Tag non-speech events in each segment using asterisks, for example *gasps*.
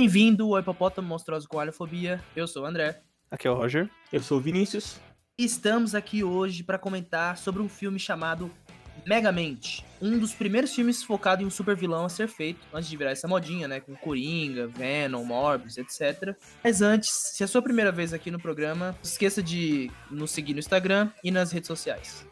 Bem-vindo ao Hipopótamo Monstruoso com Alhofobia. Eu sou o André. Aqui é o Roger. Eu sou o Vinícius. Estamos aqui hoje para comentar sobre um filme chamado Megamente, um dos primeiros filmes focado em um super vilão a ser feito, antes de virar essa modinha, né, com Coringa, Venom, Morbius, etc. Mas antes, se é a sua primeira vez aqui no programa, não esqueça de nos seguir no Instagram e nas redes sociais.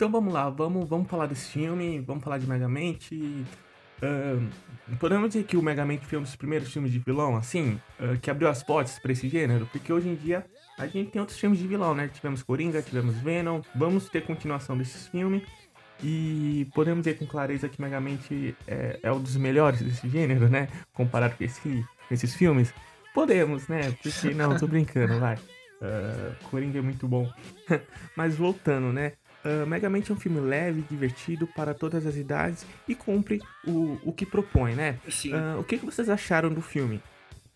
Então vamos lá, vamos, vamos falar desse filme, vamos falar de Megamente. Uh, podemos dizer que o Megamente foi um dos primeiros filmes de vilão, assim, uh, que abriu as portas para esse gênero, porque hoje em dia a gente tem outros filmes de vilão, né? Tivemos Coringa, tivemos Venom, vamos ter continuação desses filmes. E podemos dizer com clareza que Megamente é, é um dos melhores desse gênero, né? Comparado com, esse, com esses filmes. Podemos, né? Porque não, tô brincando, vai. Uh, Coringa é muito bom. *laughs* Mas voltando, né? Uh, Megamente é um filme leve, divertido para todas as idades e cumpre o, o que propõe, né? Sim. Uh, o que, que vocês acharam do filme?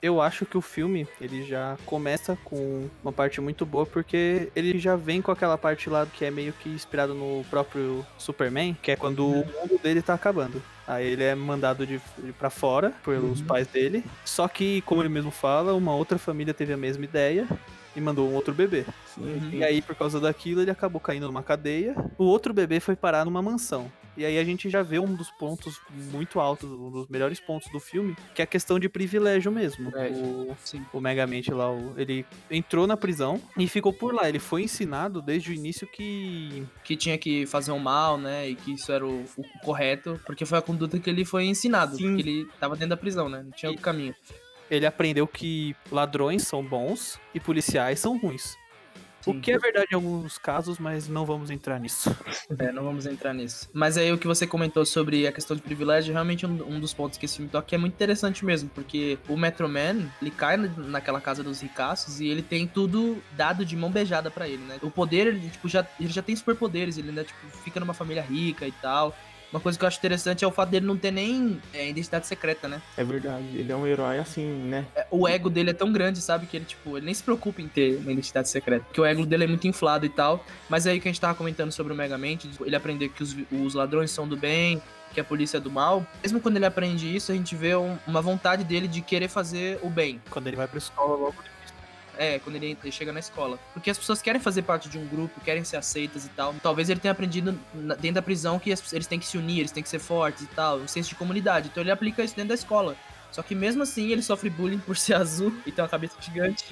Eu acho que o filme, ele já começa com uma parte muito boa, porque ele já vem com aquela parte lá que é meio que inspirado no próprio Superman, que é quando uhum. o mundo dele tá acabando. Aí ele é mandado de, de para fora pelos uhum. pais dele. Só que, como ele mesmo fala, uma outra família teve a mesma ideia e mandou um outro bebê. Uhum. E aí, por causa daquilo, ele acabou caindo numa cadeia. O outro bebê foi parar numa mansão. E aí a gente já vê um dos pontos muito altos, um dos melhores pontos do filme, que é a questão de privilégio mesmo. É, o, o Megamente lá, o, ele entrou na prisão e ficou por lá. Ele foi ensinado desde o início que. Que tinha que fazer um mal, né? E que isso era o, o correto, porque foi a conduta que ele foi ensinado. Sim. Porque ele tava dentro da prisão, né? Não tinha outro caminho ele aprendeu que ladrões são bons e policiais são ruins. Sim. O que é verdade em alguns casos, mas não vamos entrar nisso. *laughs* É, não vamos entrar nisso. Mas aí o que você comentou sobre a questão de privilégio, realmente um, um dos pontos que esse filme toca é muito interessante mesmo, porque o Metro Man, ele cai naquela casa dos ricaços e ele tem tudo dado de mão beijada para ele, né? O poder, ele, tipo, já, ele já tem superpoderes, ele ainda, tipo, fica numa família rica e tal. Uma coisa que eu acho interessante é o fato dele não ter nem é, identidade secreta, né? É verdade, ele é um herói assim, né? É, o ego dele é tão grande, sabe? Que ele, tipo, ele nem se preocupa em ter uma identidade secreta. Porque o ego dele é muito inflado e tal. Mas aí que a gente tava comentando sobre o Megamente, ele aprender que os, os ladrões são do bem, que a polícia é do mal. Mesmo quando ele aprende isso, a gente vê um, uma vontade dele de querer fazer o bem. Quando ele vai pra escola logo é, quando ele, ele, chega na escola. Porque as pessoas querem fazer parte de um grupo, querem ser aceitas e tal. Talvez ele tenha aprendido na, dentro da prisão que eles têm que se unir, eles têm que ser fortes e tal, um senso de comunidade. Então ele aplica isso dentro da escola. Só que mesmo assim ele sofre bullying por ser *laughs* azul e ter uma cabeça gigante.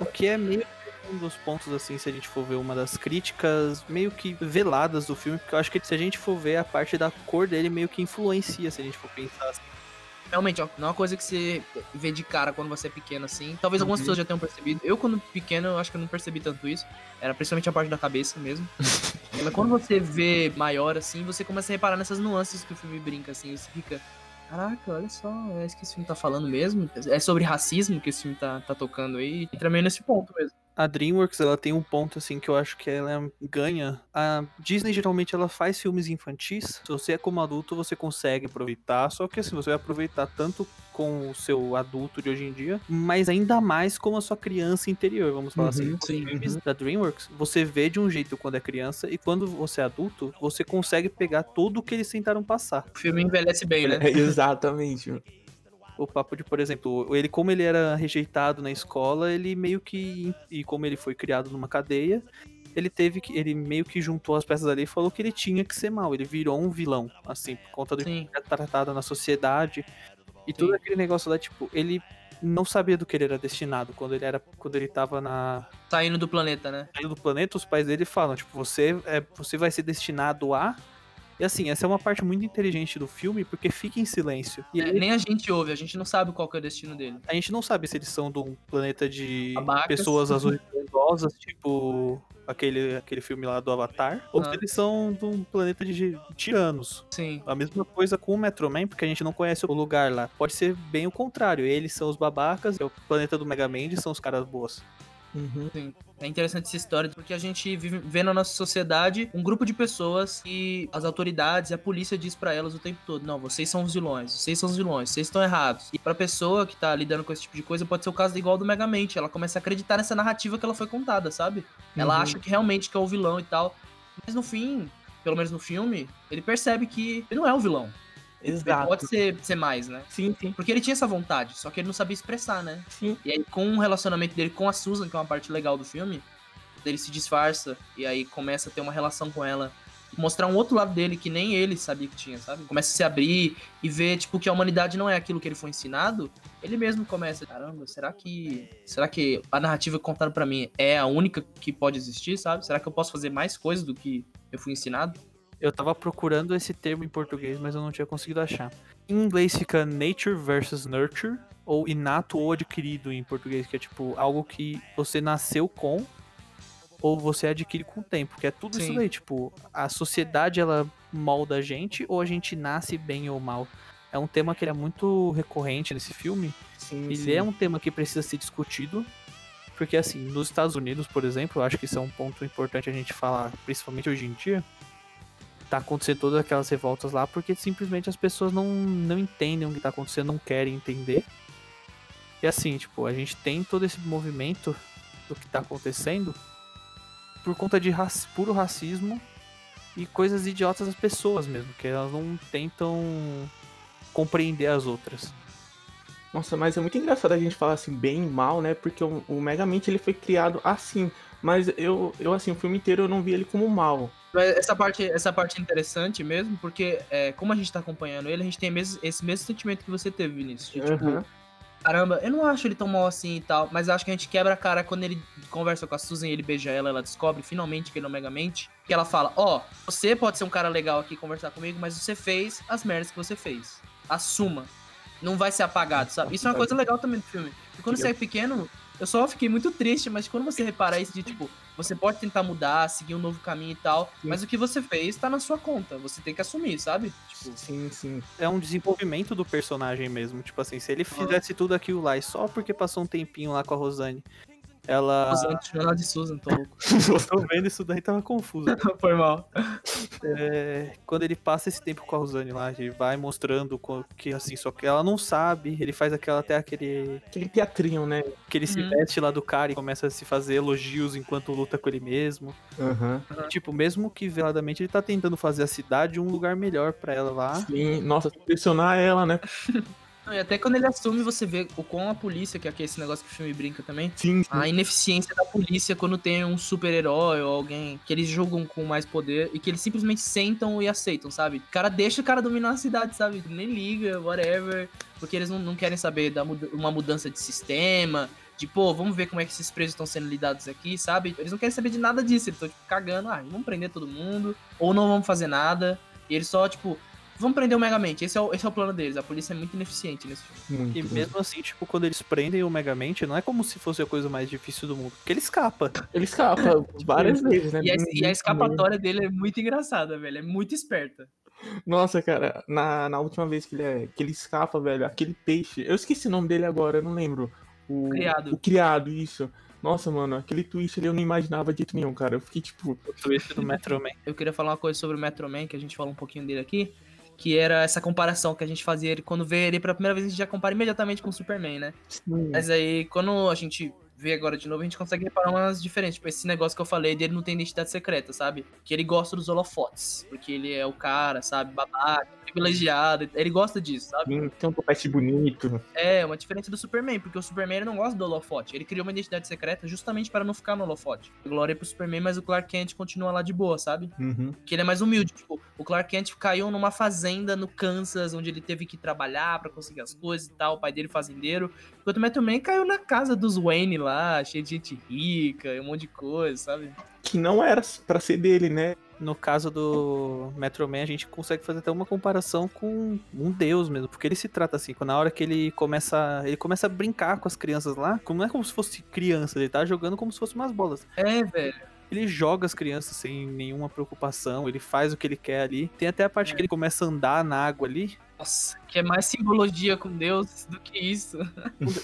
o que é meio um dos pontos, assim, se a gente for ver uma das críticas meio que veladas do filme, porque eu acho que se a gente for ver a parte da cor dele meio que influencia, se a gente for pensar assim realmente, ó, não é uma coisa que você vê de cara quando você é pequeno, assim. Talvez algumas uhum. pessoas já tenham percebido. Eu, quando pequeno, eu acho que eu não percebi tanto isso. Era principalmente a parte da cabeça mesmo. *laughs* Mas quando você vê maior, assim, você começa a reparar nessas nuances que o filme brinca, assim. Você fica. Caraca, olha só, é isso que esse filme tá falando mesmo. É sobre racismo que esse filme tá, tá tocando aí. Entra meio nesse ponto mesmo a DreamWorks ela tem um ponto assim que eu acho que ela ganha. A Disney geralmente ela faz filmes infantis. Se você é como adulto, você consegue aproveitar. Só que assim, você vai aproveitar tanto com o seu adulto de hoje em dia, mas ainda mais com a sua criança interior, vamos falar assim. uhum, assim. Sim, filmes uhum. da DreamWorks, você vê de um jeito quando é criança e quando você é adulto, você consegue pegar tudo o que eles tentaram passar. O filme envelhece bem, né? É, *laughs* exatamente o papo de, por exemplo, ele como ele era rejeitado na escola, ele meio que e como ele foi criado numa cadeia, ele teve que ele meio que juntou as peças ali e falou que ele tinha que ser mal, ele virou um vilão, assim, por conta do Sim. que era tratado na sociedade e Sim. todo aquele negócio lá, tipo, ele não sabia do que ele era destinado quando ele era quando ele tava na saindo do planeta, né? Saindo do planeta, os pais dele falam, tipo, você é você vai ser destinado a e assim, essa é uma parte muito inteligente do filme, porque fica em silêncio. E é, ele... Nem a gente ouve, a gente não sabe qual é o destino dele. A gente não sabe se eles são de um planeta de Abacas. pessoas *laughs* azuis idosas, tipo aquele, aquele filme lá do Avatar, ah. ou se eles são de um planeta de tiranos. Sim. A mesma coisa com o Metro Man, porque a gente não conhece o lugar lá. Pode ser bem o contrário. Eles são os babacas, e o planeta do Mega Man são os caras boas. Uhum. Sim. É interessante essa história, porque a gente vive, vê na nossa sociedade um grupo de pessoas que as autoridades e a polícia diz pra elas o tempo todo: não, vocês são os vilões, vocês são os vilões, vocês estão errados. E pra pessoa que tá lidando com esse tipo de coisa, pode ser o caso igual do Megamente. Ela começa a acreditar nessa narrativa que ela foi contada, sabe? Ela Uhum. acha que realmente que é o vilão e tal. Mas no fim, pelo menos no filme, ele percebe que ele não é o vilão. Ele Exato. pode ser, ser mais, né? Sim, sim, Porque ele tinha essa vontade, só que ele não sabia expressar, né? sim. E aí, com o relacionamento dele com a Susan, que é uma parte legal do filme, ele se disfarça e aí começa a ter uma relação com ela. Mostrar um outro lado dele que nem ele sabia que tinha, sabe? Começa a se abrir e ver, tipo, que a humanidade não é aquilo que ele foi ensinado. Ele mesmo começa, caramba, será que. Será que a narrativa contada pra mim é a única que pode existir, sabe? Será que eu posso fazer mais coisas do que eu fui ensinado? Eu tava procurando esse termo em português, mas eu não tinha conseguido achar. Em inglês fica nature versus nurture, ou inato ou adquirido em português, que é tipo algo que você nasceu com ou você adquire com o tempo, que é tudo isso Sim. daí, tipo, a sociedade ela molda a gente ou a gente nasce bem ou mal. É um tema que ele é muito recorrente nesse filme. sim, Ele sim. é um tema que precisa ser discutido, porque assim, nos Estados Unidos, por exemplo, eu acho que isso é um ponto importante a gente falar, principalmente hoje em dia. Tá acontecendo todas aquelas revoltas lá porque simplesmente as pessoas não, não entendem o que tá acontecendo, não querem entender. E assim, tipo, a gente tem todo esse movimento do que tá acontecendo por conta de puro racismo e coisas idiotas das pessoas mesmo, que elas não tentam compreender as outras. Nossa, mas é muito engraçado a gente falar assim, bem e mal, né? Porque o, o Megamente ele foi criado assim. Mas eu, eu, assim, o filme inteiro eu não vi ele como mal. Mas Essa parte, essa parte é interessante mesmo, porque é, como a gente tá acompanhando ele, a gente tem mesmo, esse mesmo sentimento que você teve, Vinícius. De, tipo, Aham. caramba, eu não acho ele tão mal assim e tal, mas acho que a gente quebra a cara quando ele conversa com a Susan e ele beija ela, ela descobre finalmente que ele é o Megamente, que ela fala, ó, você pode ser um cara legal aqui conversar comigo, mas você fez as merdas que você fez. Assuma. Não vai ser apagado, sabe? Isso é uma coisa legal também do filme. E quando você é pequeno, eu só fiquei muito triste, mas quando você reparar isso de, tipo, você pode tentar mudar, seguir um novo caminho e tal, Sim. mas o que você fez tá na sua conta. Você tem que assumir, sabe? Tipo, Sim, sim. é um desenvolvimento do personagem mesmo. Tipo assim, se ele fizesse tudo aquilo lá e só porque passou um tempinho lá com a Rosane, ela. Ela de Susan, tô louco. *laughs* Tô vendo isso daí, tava confuso. *laughs* Foi mal. É, quando ele passa esse tempo com a Rosane lá, ele vai mostrando que assim, só que ela não sabe, ele faz aquela até aquele. Aquele teatrinho, né? que ele se Uhum. veste lá do cara e começa a se fazer elogios enquanto luta com ele mesmo. Aham. Tipo, mesmo que veladamente ele tá tentando fazer a cidade um lugar melhor pra ela lá. Sim, nossa, impressionar ela, né? *laughs* E até quando ele assume, você vê o quão a polícia, que é esse negócio que o filme brinca também, Sim, sim. a ineficiência da polícia quando tem um super-herói ou alguém que eles julgam com mais poder e que eles simplesmente sentam e aceitam, sabe? O cara deixa o cara dominar a cidade, sabe? Nem liga, whatever. Porque eles não, não querem saber da muda- uma mudança de sistema, de pô, vamos ver como é que esses presos estão sendo lidados aqui, sabe? Eles não querem saber de nada disso, eles estão tipo cagando, ah, vamos prender todo mundo, ou não vamos fazer nada. E eles só, tipo, vamos prender o Megamente, esse é o, esse é o plano deles. A polícia é muito ineficiente nesse filme. Muito, E mesmo assim, tipo, quando eles prendem o Megamente, não é como se fosse a coisa mais difícil do mundo. Porque ele escapa. Ele escapa *laughs* várias vezes, né? E a, e a escapatória dele é muito engraçada, velho. É muito esperta. Nossa, cara, na, na última vez que ele, é, que ele escapa, velho, aquele peixe. Eu esqueci o nome dele agora, eu não lembro. O Criado. O criado, isso. Nossa, mano, aquele twist ali eu não imaginava de jeito nenhum, cara. Eu fiquei tipo. O twist do Metro Man. Eu queria falar uma coisa sobre o Metro Man, que a gente falou um pouquinho dele aqui. Que era essa comparação que a gente fazia ele quando vê ele pela primeira vez, a gente já compara imediatamente com o Superman, né? Sim, Mas aí, quando a gente vê agora de novo, a gente consegue reparar umas diferenças. Tipo, esse negócio que eu falei dele não tem identidade secreta, sabe? Que ele gosta dos holofotes. Porque ele é o cara, sabe? Babaca, privilegiado. Ele gosta disso, sabe? sim, tem um topete bonito. É, uma diferença do Superman, porque o Superman ele não gosta do holofote. Ele criou uma identidade secreta justamente para não ficar no holofote. Glória pro Superman, mas o Clark Kent continua lá de boa, sabe? Uhum. Que ele é mais humilde. Tipo, o Clark Kent caiu numa fazenda no Kansas, onde ele teve que trabalhar pra conseguir as coisas e tal. O pai dele fazendeiro. Enquanto o Metro Man caiu na casa dos Wayne lá, cheio de gente rica, e um monte de coisa, sabe? Que não era pra ser dele, né? No caso do Metro Man, a gente consegue fazer até uma comparação com um deus mesmo, porque ele se trata assim, quando na hora que ele começa, ele começa a brincar com as crianças lá, como não é como se fosse criança, ele tá jogando como se fosse umas bolas. É, velho. Ele joga as crianças sem nenhuma preocupação, ele faz o que ele quer ali. Tem até a parte que ele começa a andar na água ali. Nossa, que é mais simbologia com Deus do que isso.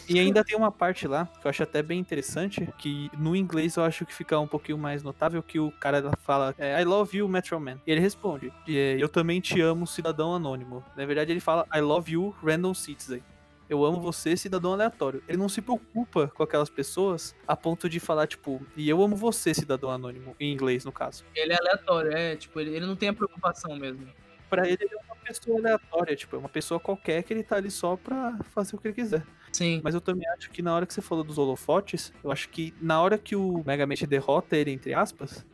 E ainda tem uma parte lá que eu acho até bem interessante, que no inglês eu acho que fica um pouquinho mais notável, que o cara fala é, I love you, Metro Man. E ele responde, é, eu também te amo, cidadão anônimo. Na verdade ele fala I love you, random citizen. Eu amo você, cidadão aleatório. Ele não se preocupa com aquelas pessoas a ponto de falar, tipo, e eu amo você, cidadão anônimo, em inglês, no caso. Ele é aleatório, é, tipo, ele, ele não tem a preocupação mesmo. Pra ele, ele é pessoa aleatória, tipo, é uma pessoa qualquer que ele tá ali só pra fazer o que ele quiser. Sim. Mas eu também acho que na hora que você falou dos holofotes, eu acho que na hora que o Megamente derrota ele, entre aspas,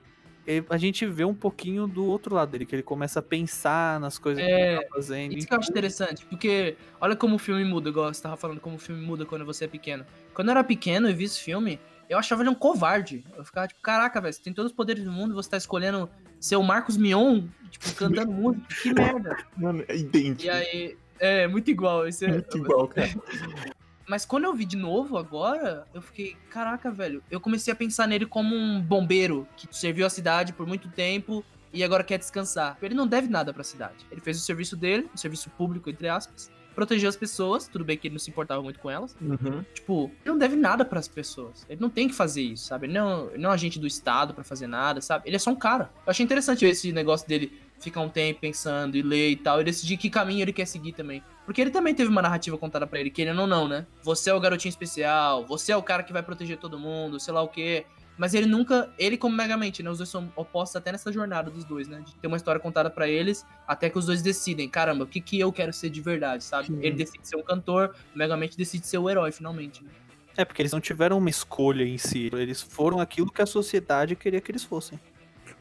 a gente vê um pouquinho do outro lado dele, que ele começa a pensar nas coisas que É, ele tá fazendo. Isso que eu acho interessante, porque olha como o filme muda, igual você tava falando, como o filme muda quando você é pequeno. Quando eu era pequeno e vi esse filme, eu achava ele um covarde. Eu ficava tipo, caraca, velho, você tem todos os poderes do mundo e você tá escolhendo ser o Marcos Mion, tipo, cantando *laughs* música, que merda. Mano, é idêntico. E aí, é, muito igual. Isso é, Muito igual, cara. *laughs* Mas quando eu vi de novo agora, eu fiquei, caraca, velho. Eu comecei a pensar nele como um bombeiro que serviu a cidade por muito tempo e agora quer descansar. Ele não deve nada pra cidade. Ele fez o serviço dele, o serviço público, entre aspas. Protegeu as pessoas, tudo bem que ele não se importava muito com elas. Uhum. Tipo, ele não deve nada pras pessoas. Ele não tem que fazer isso, sabe? Ele não, ele não é um agente do Estado pra fazer nada, sabe? Ele é só um cara. Eu achei interessante ver esse negócio dele ficar um tempo pensando e ler e tal, e decidir que caminho ele quer seguir também. Porque ele também teve uma narrativa contada pra ele, querendo ou não, né? Você é o garotinho especial, você é o cara que vai proteger todo mundo, sei lá o quê. Mas ele nunca, ele como Megamente, né? Os dois são opostos até nessa jornada dos dois, né? De ter uma história contada pra eles, até que os dois decidem, caramba, o que que eu quero ser de verdade, sabe? Sim. Ele decide ser um cantor, o Megamente decide ser o herói, finalmente. Né? É, porque eles não tiveram uma escolha em si. Eles foram aquilo que a sociedade queria que eles fossem.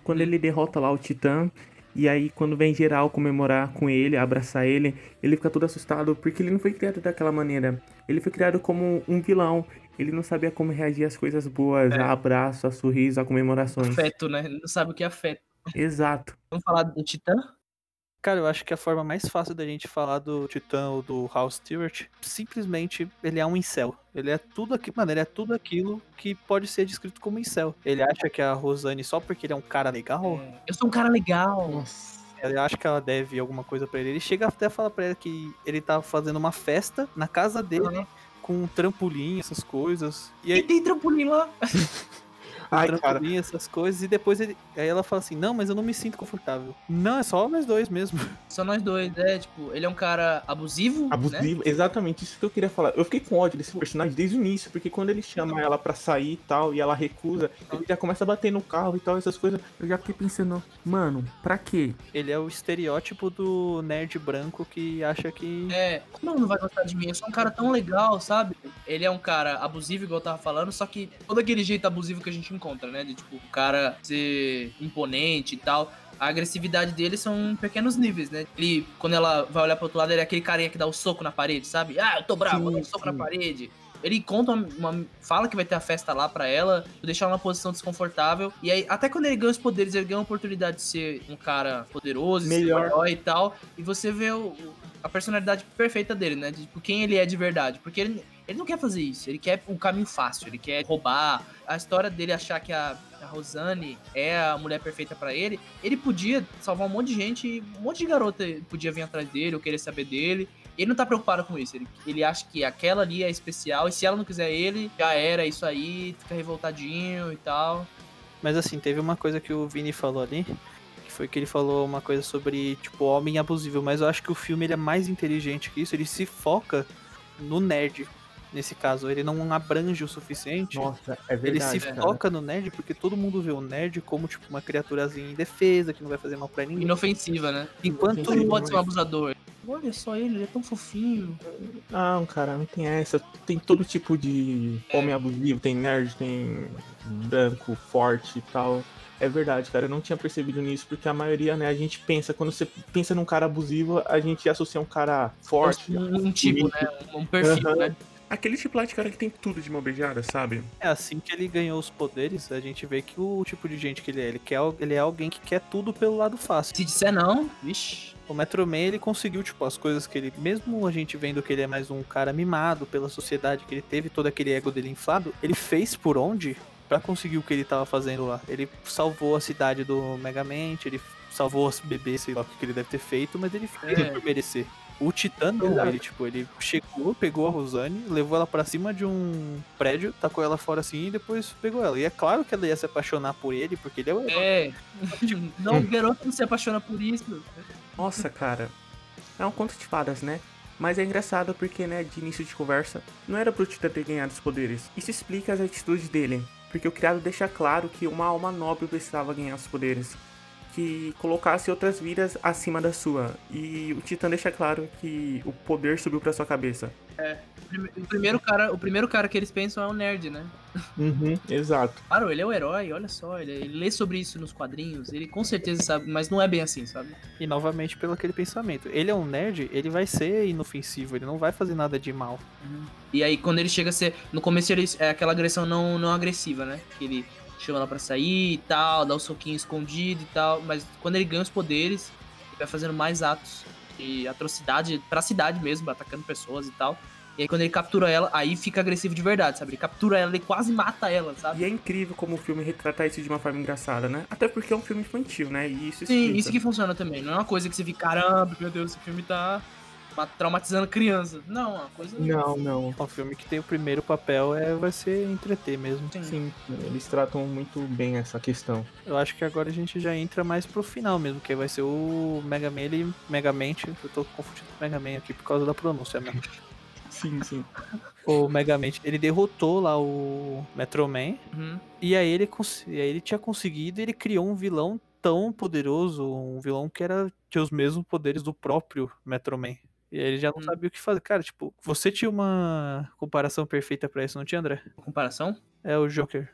Quando ele derrota lá o Titã, e aí quando vem geral comemorar com ele, abraçar ele, ele fica todo assustado porque ele não foi criado daquela maneira. Ele foi criado como um vilão. Ele não sabia como reagir às coisas boas, É. a abraço, a sorriso, a comemorações. Afeto, né? Ele não sabe o que é afeto. Exato. Vamos falar do Titã? Cara, eu acho que a forma mais fácil da gente falar do Titã ou do Hal Stewart, simplesmente ele é um incel. Ele é tudo aquilo, mano, ele é tudo aquilo que pode ser descrito como incel. Ele acha que a Rosane, só porque ele é um cara legal, É, Eu sou um cara legal. Nossa. ele acha que ela deve alguma coisa pra ele. Ele chega até a falar pra ela que ele tá fazendo uma festa na casa dele, Aham. Com trampolim, essas coisas. E E aí, tem trampolim lá. *laughs* Ai, cara. trampolim, essas coisas, e depois ele. Aí ela fala assim: Não, mas eu não me sinto confortável. Não, é só nós dois mesmo. *laughs* Só nós dois, é, tipo, ele é um cara abusivo, né? Abusivo, exatamente isso que eu queria falar. Eu fiquei com ódio desse personagem desde o início, porque quando ele chama ela pra sair e tal, e ela recusa, ele já começa a bater no carro e tal, essas coisas. Eu já fiquei pensando, mano, pra quê? Ele é o estereótipo do nerd branco que acha que. É, como ele não vai gostar de mim? Eu sou um cara tão legal, sabe? Ele é um cara abusivo, igual eu tava falando, só que todo aquele jeito abusivo que a gente encontra, né? De tipo, o cara ser imponente e tal. A agressividade dele são pequenos níveis, né? Ele, quando ela vai olhar pro outro lado, ele é aquele carinha que dá o soco na parede, sabe? Ah, eu tô bravo, vou dar um Sim, soco na sim. parede. Ele conta uma, uma- fala que vai ter a festa lá pra ela, deixar ela numa posição desconfortável. E aí, até quando ele ganha os poderes, ele ganha a oportunidade de ser um cara poderoso, um Melhor. herói e tal. E você vê o- a personalidade perfeita dele, né? De tipo, quem ele é de verdade. Porque ele, ele não quer fazer isso, ele quer o caminho fácil, ele quer roubar. A história dele achar que a, a Rosane é a mulher perfeita pra ele, ele podia salvar um monte de gente, um monte de garota podia vir atrás dele ou querer saber dele. Ele não tá preocupado com isso. Ele, ele acha que aquela ali é especial. E se ela não quiser ele, já era isso aí. Fica revoltadinho e tal. Mas assim, teve uma coisa que o Vini falou ali, que foi que ele falou uma coisa sobre, tipo, homem abusivo, mas eu acho que o filme ele é mais inteligente que isso, ele se foca no nerd. Nesse caso, ele não abrange o suficiente. Nossa, é Ele verdade. se cara. foca no nerd porque todo mundo vê o nerd como, tipo, uma criaturazinha indefesa, que não vai fazer mal pra ninguém. Inofensiva, né? Enquanto não pode ser um abusador. Olha só ele, ele é tão fofinho. Ah, cara, não tem essa. Tem todo tipo de homem abusivo, tem nerd, tem branco, forte e tal. É verdade, cara, eu não tinha percebido nisso, porque a maioria, né, a gente pensa, quando você pensa num cara abusivo, a gente associa um cara forte. Um, um tipo, né? Um, um perfil, Aham. né? Aquele tipo lá de cara que tem tudo de mão beijada, sabe? é assim que ele ganhou os poderes, a gente vê que o tipo de gente que ele é, ele, quer, ele é alguém que quer tudo pelo lado fácil. Se disser não, vixi. O Metro Man, ele conseguiu, tipo, as coisas que ele. Mesmo a gente vendo que ele é mais um cara mimado pela sociedade, que ele teve todo aquele ego dele inflado, ele fez por onde pra conseguir o que ele tava fazendo lá. Ele salvou a cidade do Megamente, ele salvou os bebês, sei lá o que que ele deve ter feito, mas ele fez É. por merecer. O Titã não, ele, tipo, ele chegou, pegou a Rosane, levou ela pra cima de um prédio, tacou ela fora assim e depois pegou ela. E é claro que ela ia se apaixonar por ele, porque ele é o herói. É. *laughs* não, o garoto não se apaixona por isso. Nossa, cara. É um conto de fadas, né? Mas é engraçado porque, né, de início de conversa, não era pro Titã ter ganhado os poderes. Isso explica as atitudes dele, porque o criado deixa claro que uma alma nobre precisava ganhar os poderes que colocasse outras vidas acima da sua. E o Titã deixa claro que o poder subiu pra sua cabeça. É. O primeiro cara, o primeiro cara que eles pensam é o nerd, né? Uhum, exato. Claro, ele é o herói, olha só, ele, ele, lê sobre isso nos quadrinhos, ele com certeza sabe, mas não é bem assim, sabe? E novamente pelo aquele pensamento. Ele é um nerd, ele vai ser inofensivo, ele não vai fazer nada de mal. Uhum. E aí quando ele chega a ser. No começo ele é aquela agressão não, não agressiva, né? Que ele chama ela pra sair e tal, dá o um soquinho escondido e tal, mas quando ele ganha os poderes, ele vai fazendo mais atos de atrocidade pra cidade mesmo, atacando pessoas e tal. E aí quando ele captura ela, aí fica agressivo de verdade, sabe? Ele captura ela, ele quase mata ela, sabe? E é incrível como o filme retrata isso de uma forma engraçada, né? Até porque é um filme infantil, né? E isso Sim, explica. isso que funciona também. Não é uma coisa que você fica, caramba, meu Deus, esse filme tá traumatizando criança. Não, uma coisa. Não, não. É um filme que tem o primeiro papel é vai ser entreter mesmo. Sim. Sim, eles tratam muito bem essa questão. Eu acho que agora a gente já entra mais pro final mesmo, que vai ser o Mega Man e Megamente. Eu tô confundindo com o Mega Man aqui por causa da pronúncia mesmo. *laughs* sim, sim. O Megamente, ele derrotou lá o Metro Man. Uhum. E aí ele, e aí ele tinha conseguido, ele criou um vilão tão poderoso, um vilão que era tinha os mesmos poderes do próprio Metro Man. E ele já não hum. sabia o que fazer. Cara, tipo, você tinha uma comparação perfeita para isso, não tinha, André? Comparação? É o Joker.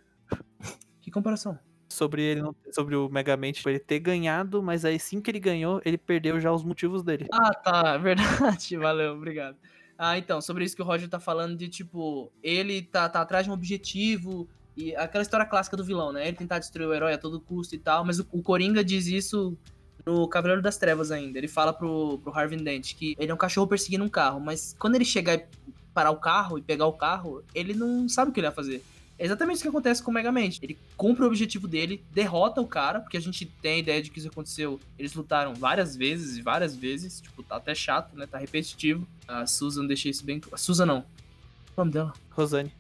Que comparação? Sobre ele sobre o Megamente, tipo, ele ter ganhado, mas aí sim que ele ganhou, ele perdeu já os motivos dele. Ah, tá, *laughs* verdade. Valeu, obrigado. Ah, então, sobre isso que o Roger tá falando de, tipo, ele tá, tá atrás de um objetivo, e aquela história clássica do vilão, né? Ele tentar destruir o herói a todo custo e tal, mas o, o Coringa diz isso no Cavaleiro das Trevas ainda. Ele fala pro, pro Harvey Dent que ele é um cachorro perseguindo um carro, mas quando ele chegar e parar o carro e pegar o carro, ele não sabe o que ele vai fazer. É exatamente isso que acontece com o Megamente. Ele cumpre o objetivo dele, derrota o cara, porque a gente tem a ideia de que isso aconteceu. Eles lutaram várias vezes e várias vezes. Tipo, tá até chato, né? Tá repetitivo. A Susan deixa isso bem. A Susan não. O nome dela? Rosane.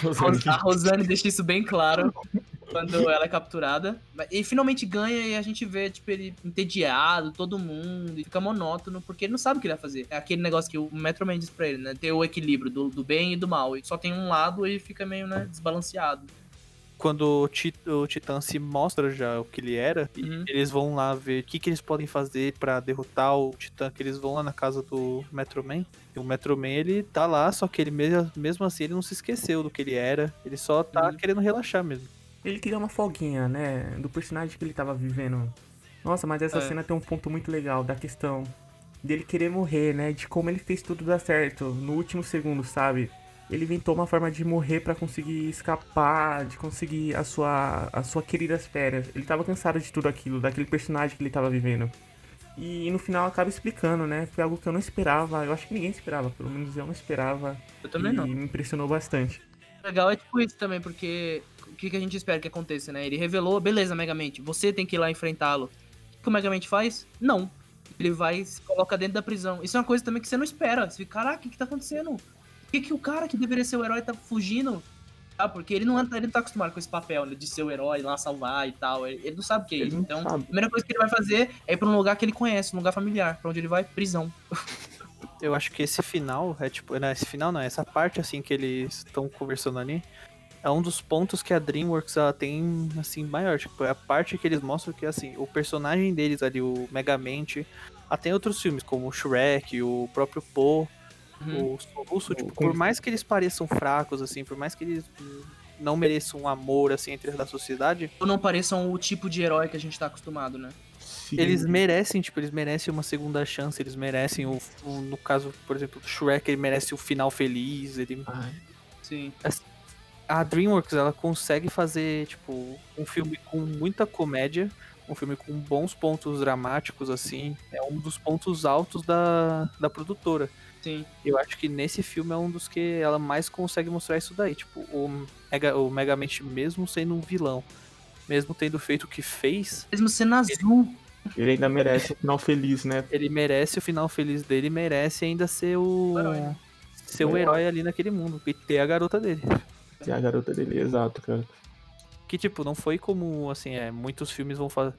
Rosane. A Rosane deixa isso bem claro *laughs* quando ela é capturada. E finalmente ganha e a gente vê, tipo, ele entediado, todo mundo, e fica monótono, porque ele não sabe o que ele vai fazer. É aquele negócio que o Metro Man diz pra ele, né? Ter o equilíbrio do, do bem e do mal. E só tem um lado e fica meio, né, desbalanceado quando o, Tit o Titã se mostra já o que ele era, uhum. eles vão lá ver o que, que eles podem fazer para derrotar o Titã, que eles vão lá na casa do Metro Man. E o Metro Man, ele tá lá, só que ele mesmo, mesmo assim, ele não se esqueceu do que ele era. Ele só tá uhum. querendo relaxar mesmo. Ele queria uma folguinha, né, do personagem que ele tava vivendo. Nossa, mas essa é. cena tem um ponto muito legal da questão dele querer morrer, né, de como ele fez tudo dar certo no último segundo, sabe? ele inventou uma forma de morrer para conseguir escapar, de conseguir a sua, a sua querida férias. Ele tava cansado de tudo aquilo, daquele personagem que ele tava vivendo. E no final acaba explicando, né? Foi algo que eu não esperava, eu acho que ninguém esperava, pelo menos eu não esperava. Eu também e não. me impressionou bastante. legal é tipo isso também, porque o que, que a gente espera que aconteça, né? Ele revelou, beleza, Megamente, você tem que ir lá enfrentá-lo. O que o Megamente faz? Não. Ele vai e se coloca dentro da prisão. Isso é uma coisa também que você não espera. Você fica, caraca, o que, que tá acontecendo? que, que o cara que deveria ser o herói tá fugindo? Ah, porque ele não, ele não tá acostumado com esse papel né, de ser o herói lá salvar e tal. Ele, ele não sabe o que é isso. Então, sabe. a primeira coisa que ele vai fazer é ir pra um lugar que ele conhece, um lugar familiar. Pra onde ele vai? Prisão. Eu acho que esse final, é tipo, não, esse final não, essa parte assim que eles estão conversando ali, é um dos pontos que a DreamWorks ela tem assim maior, tipo, é a parte que eles mostram que assim, o personagem deles ali, o Megamente, até outros filmes como o Shrek, o próprio Poe, Uhum. O russo, tipo, por mais que eles pareçam fracos, assim, por mais que eles não mereçam um amor, assim, entre da sociedade... Ou não pareçam o tipo de herói que a gente tá acostumado, né? Sim. Eles merecem, tipo, eles merecem uma segunda chance, eles merecem o, o no caso, por exemplo, do Shrek, ele merece o final feliz, ele... Ai. Sim. A DreamWorks, ela consegue fazer, tipo, um filme com muita comédia, um filme com bons pontos dramáticos, assim, é um dos pontos altos da, da produtora. Sim. Eu acho que nesse filme é um dos que ela mais consegue mostrar isso daí. Tipo, o, Mega, o Megamente, mesmo sendo um vilão, mesmo tendo feito o que fez. Mesmo sendo azul. Ele ainda merece um final feliz, né? Ele merece o final feliz dele, merece ainda ser o. O herói, né? Ser o herói ali naquele mundo. E ter a garota dele. E a garota dele, exato, cara. Que, tipo, não foi como, assim, é, muitos filmes vão, fa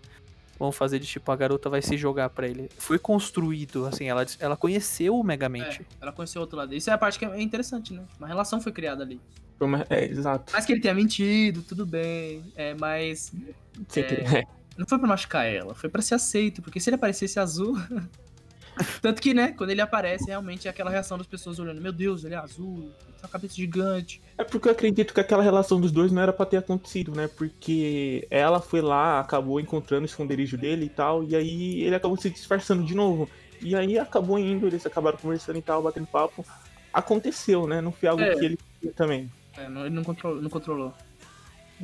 vão fazer de, tipo, a garota vai se jogar pra ele. Foi construído, assim, ela, ela conheceu o Megamente. É, ela conheceu o outro lado. Isso é a parte que é interessante, né? Uma relação foi criada ali. Uma- É, exato. Mais que ele tenha mentido, tudo bem. É, mas É. É. não foi pra machucar ela, foi pra ser aceito. Porque se ele aparecesse azul. *laughs* *laughs* Tanto que, né, quando ele aparece, realmente é aquela reação das pessoas olhando: Meu Deus, ele é azul, ele tem uma cabeça gigante. É porque eu acredito que aquela relação dos dois não era pra ter acontecido, né? Porque ela foi lá, acabou encontrando o esconderijo dele e tal, e aí ele acabou se disfarçando de novo. E aí acabou indo, eles acabaram conversando e tal, batendo papo. Aconteceu, né? Não foi algo É. que ele também. É, não- ele não. Não controlou.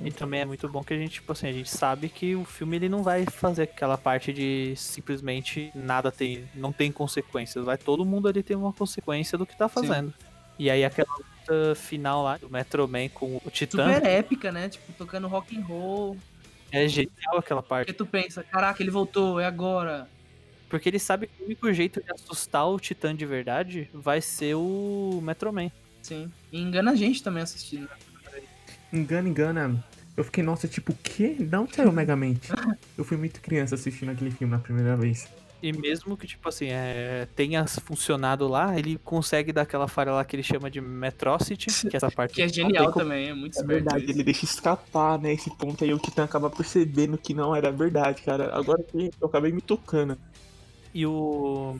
E também é muito bom que a gente, tipo assim, a gente sabe que o filme ele não vai fazer aquela parte de simplesmente nada tem, não tem consequências. Vai todo mundo ali ter uma consequência do que tá fazendo. E aí aquela luta final lá do Metro Man com o Titã Super épica, né? Tipo, tocando rock and roll. é genial aquela parte. Porque tu pensa, caraca, ele voltou, é agora. Porque ele sabe que o único jeito de assustar o Titã de verdade vai ser o Metro Man. Sim. E engana a gente também assistindo. Engana, engana. Eu fiquei, nossa, tipo, o quê? Onde saiu o Megamente? Eu fui muito criança assistindo aquele filme na primeira vez. E mesmo que, tipo assim, é, tenha funcionado lá, ele consegue dar aquela falha lá que ele chama de Metrocity, que é essa parte *laughs* Que é não genial como- também, é muito É esperto. verdade, isso. ele deixa escapar, né? Esse ponto aí o Titã acaba percebendo que não era verdade, cara. Agora que eu acabei me tocando. E o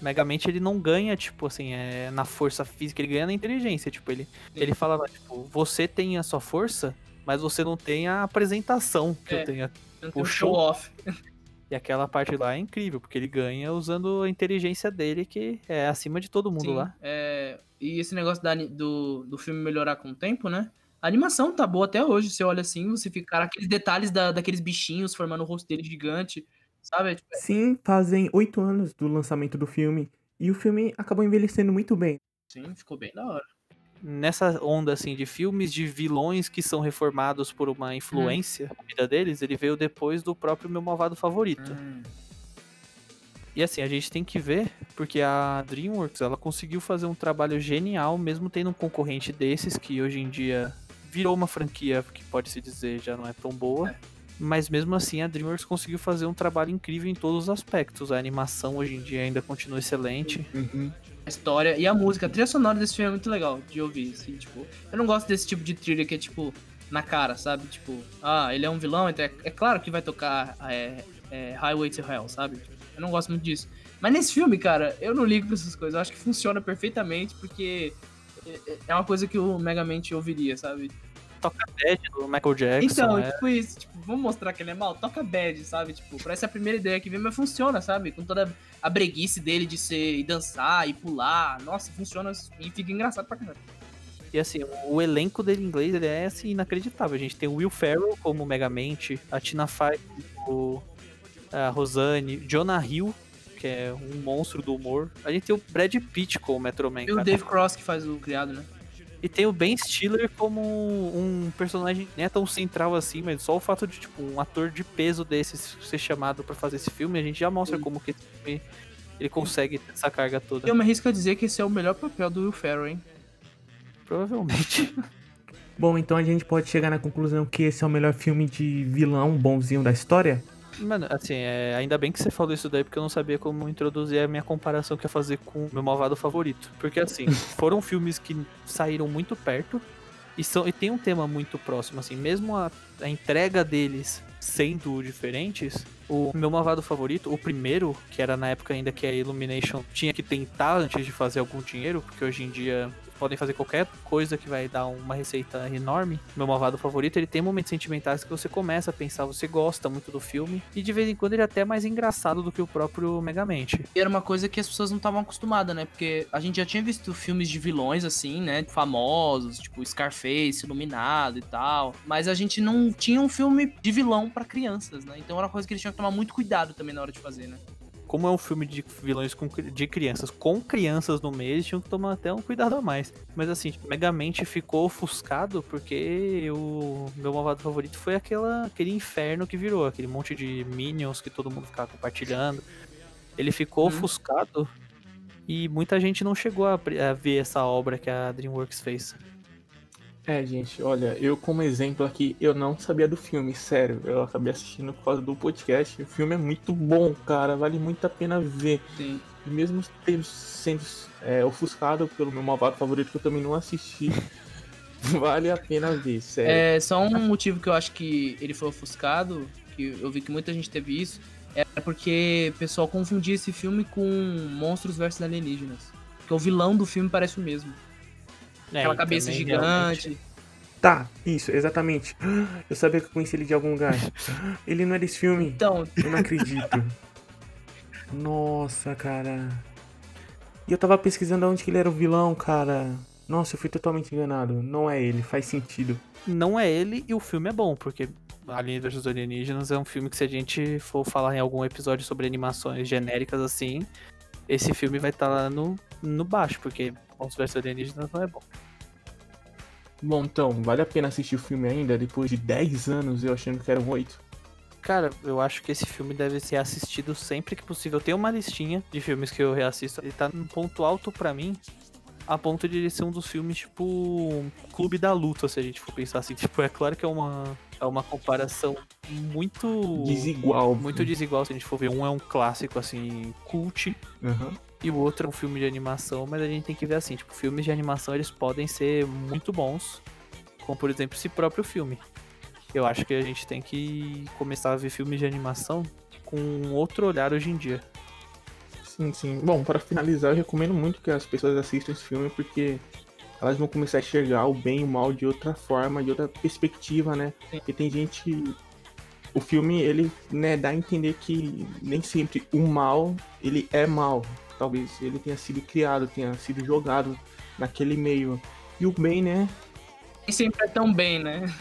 Megamente ele não ganha, tipo assim, é, na força física, ele ganha na inteligência. Tipo, ele, ele fala, lá, tipo, você tem a sua força, mas você não tem a apresentação que É. eu tenho. Tem o show off. *laughs* E aquela parte lá é incrível, porque ele ganha usando a inteligência dele, que é acima de todo mundo Sim, lá. é, e esse negócio da do, do filme melhorar com o tempo, né? A animação tá boa até hoje. Você olha assim, você fica. Cara, aqueles detalhes da, daqueles bichinhos formando o rosto dele gigante. Sabe? Tipo, Sim, fazem oito anos do lançamento do filme. E o filme acabou envelhecendo muito bem. sim, ficou bem da hora. Nessa onda, assim, de filmes de vilões que são reformados por uma influência na vida deles, ele veio depois do próprio Meu Malvado Favorito. Hum, E assim, a gente tem que ver, porque a DreamWorks, ela conseguiu fazer um trabalho genial, mesmo tendo um concorrente desses, que hoje em dia virou uma franquia que pode se dizer já não é tão boa. Mas mesmo assim, a DreamWorks conseguiu fazer um trabalho incrível em todos os aspectos. A animação hoje em dia ainda continua excelente. A história e a música. A trilha sonora desse filme é muito legal de ouvir. Assim, tipo, eu não gosto desse tipo de trilha que é tipo na cara, sabe? Tipo, ah, ele é um vilão, então é, é claro que vai tocar é, é, Highway to Hell, sabe? Eu não gosto muito disso. Mas nesse filme, cara, eu não ligo pra essas coisas. Eu acho que funciona perfeitamente porque é- é uma coisa que o Megamente ouviria, sabe? Toca Bad do Michael Jackson. Então, é. tipo isso, tipo, vamos mostrar que ele é mal? Toca bad, sabe? Tipo, parece a primeira ideia que vem, mas funciona, sabe? Com toda a breguice dele de ser e dançar e pular. Nossa, funciona e fica engraçado pra caramba. E assim, o elenco dele em inglês ele é assim, inacreditável. A gente tem o Will Ferrell como Megamente, a Tina Fey como a Rosane, Jonah Hill, que é um monstro do humor. A gente tem o Brad Pitt como Metro Man, E o. Dave Cross que faz o criado, né? E tem o Ben Stiller como um personagem nem é tão central assim, mas só o fato de, tipo, um ator de peso desses ser chamado pra fazer esse filme, a gente já mostra Sim. como que esse filme, ele consegue ter essa carga toda. Eu me arrisco a dizer que esse é o melhor papel do Will Ferrell, hein? Provavelmente. *laughs* Bom, então a gente pode chegar na conclusão que esse é o melhor filme de vilão bonzinho da história? Mano, assim, é, ainda bem que você falou isso daí, porque eu não sabia como introduzir a minha comparação que ia fazer com o meu malvado favorito. Porque, assim, *laughs* foram filmes que saíram muito perto e, são, e tem um tema muito próximo, assim, mesmo a, a entrega deles sendo diferentes, o meu malvado favorito, o primeiro, que era na época ainda que a Illumination tinha que tentar antes de fazer algum dinheiro, porque hoje em dia podem fazer qualquer coisa que vai dar uma receita enorme. Meu malvado favorito, ele tem momentos sentimentais que você começa a pensar, você gosta muito do filme, e de vez em quando ele é até mais engraçado do que o próprio Megamente. Era uma coisa que as pessoas não estavam acostumadas, né? Porque a gente já tinha visto filmes de vilões, assim, né? Famosos, tipo Scarface, Iluminado e tal. Mas a gente não tinha um filme de vilão pra crianças, né? Então era uma coisa que eles tinham que tomar muito cuidado também na hora de fazer, né? Como é um filme de vilões com, de crianças, com crianças no meio, eles tinham que tomar até um cuidado a mais. Mas assim, Megamente ficou ofuscado porque o meu malvado favorito foi aquela, aquele inferno que virou, aquele monte de minions que todo mundo ficava compartilhando. Ele ficou Uhum. ofuscado e muita gente não chegou a, a ver essa obra que a DreamWorks fez. É, gente, olha, eu como exemplo aqui, eu não sabia do filme, sério. Eu acabei assistindo por causa do podcast. O filme é muito bom, cara, vale muito a pena ver. Sim. E mesmo tendo, sendo é, ofuscado pelo meu malvado favorito, que eu também não assisti, *laughs* vale a pena ver, sério. É só um motivo que eu acho que ele foi ofuscado, que eu vi que muita gente teve isso, é porque o pessoal confundia esse filme com Monstros vs Alienígenas. Porque o vilão do filme parece o mesmo. É, Aquela cabeça gigante. realmente, Tá, isso, exatamente. *gasps* Eu sabia que eu conheci ele de algum lugar. *gasps* Ele não é desse filme. Então, Eu não acredito. *laughs* Nossa, cara. E eu tava pesquisando onde que ele era o vilão, cara. Nossa, eu fui totalmente enganado. Não é ele, faz sentido. Não é ele e o filme é bom, porque Alien vs Alienígenas é um filme que se a gente for falar em algum episódio sobre animações genéricas assim, esse filme vai estar lá no, no baixo, porque Monstros vs Alienígenas não é bom. Bom, então, vale a pena assistir o filme ainda, depois de 10 anos eu achando que eram 8. Cara, eu acho que esse filme deve ser assistido sempre que possível. Tem uma listinha de filmes que eu reassisto. Ele tá num ponto alto pra mim, a ponto de ele ser um dos filmes, tipo, Clube da Luta, se a gente for pensar assim. *laughs* Tipo, é claro que é uma, é uma comparação muito... Desigual. Muito desigual, se a gente for ver. Um é um clássico, assim, cult, Aham. e o outro é um filme de animação, mas a gente tem que ver assim, tipo, filmes de animação eles podem ser muito bons, como por exemplo esse próprio filme. Eu acho que a gente tem que começar a ver filmes de animação com um outro olhar hoje em dia. Sim, sim. Bom, para finalizar, eu recomendo muito que as pessoas assistam esse filme porque elas vão começar a enxergar o bem e o mal de outra forma, de outra perspectiva, né? Porque tem gente o filme ele, né, dá a entender que nem sempre o mal, ele é mal. Talvez ele tenha sido criado, tenha sido jogado naquele meio. E o bem, né? nem sempre é tão bem, né?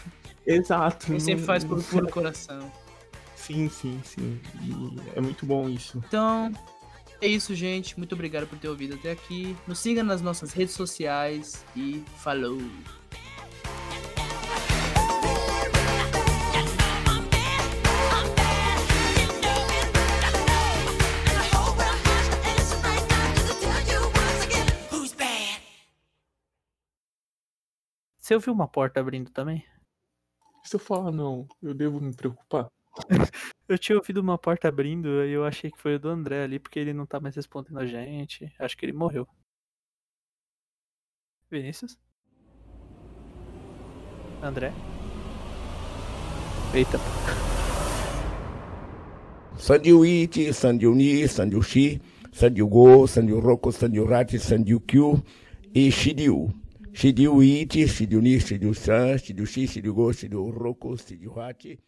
Exato. Nem sempre faz por *laughs* puro coração. Sim, sim, sim. E é muito bom isso. Então, é isso, gente. Muito obrigado por ter ouvido até aqui. Nos siga nas nossas redes sociais e falou! Você ouviu uma porta abrindo também? Se eu falar não, eu devo me preocupar. *laughs* Eu tinha ouvido uma porta abrindo e eu achei que foi o do André ali, porque ele não tá mais respondendo a gente. Acho que ele morreu. Vinícius? André? Eita. Sandiu Iti, Sandiu Ni, Sandiu Shi, Sandiu Go, Sandiu Roko, Sandiu Rati, Sandiu Kyu e Shidiu. Shidiu Iti, Shidiu Ni, Shidiu San, Shidiu Shi, Shidiu Go, Shidiu Roko, Shidiu Rati.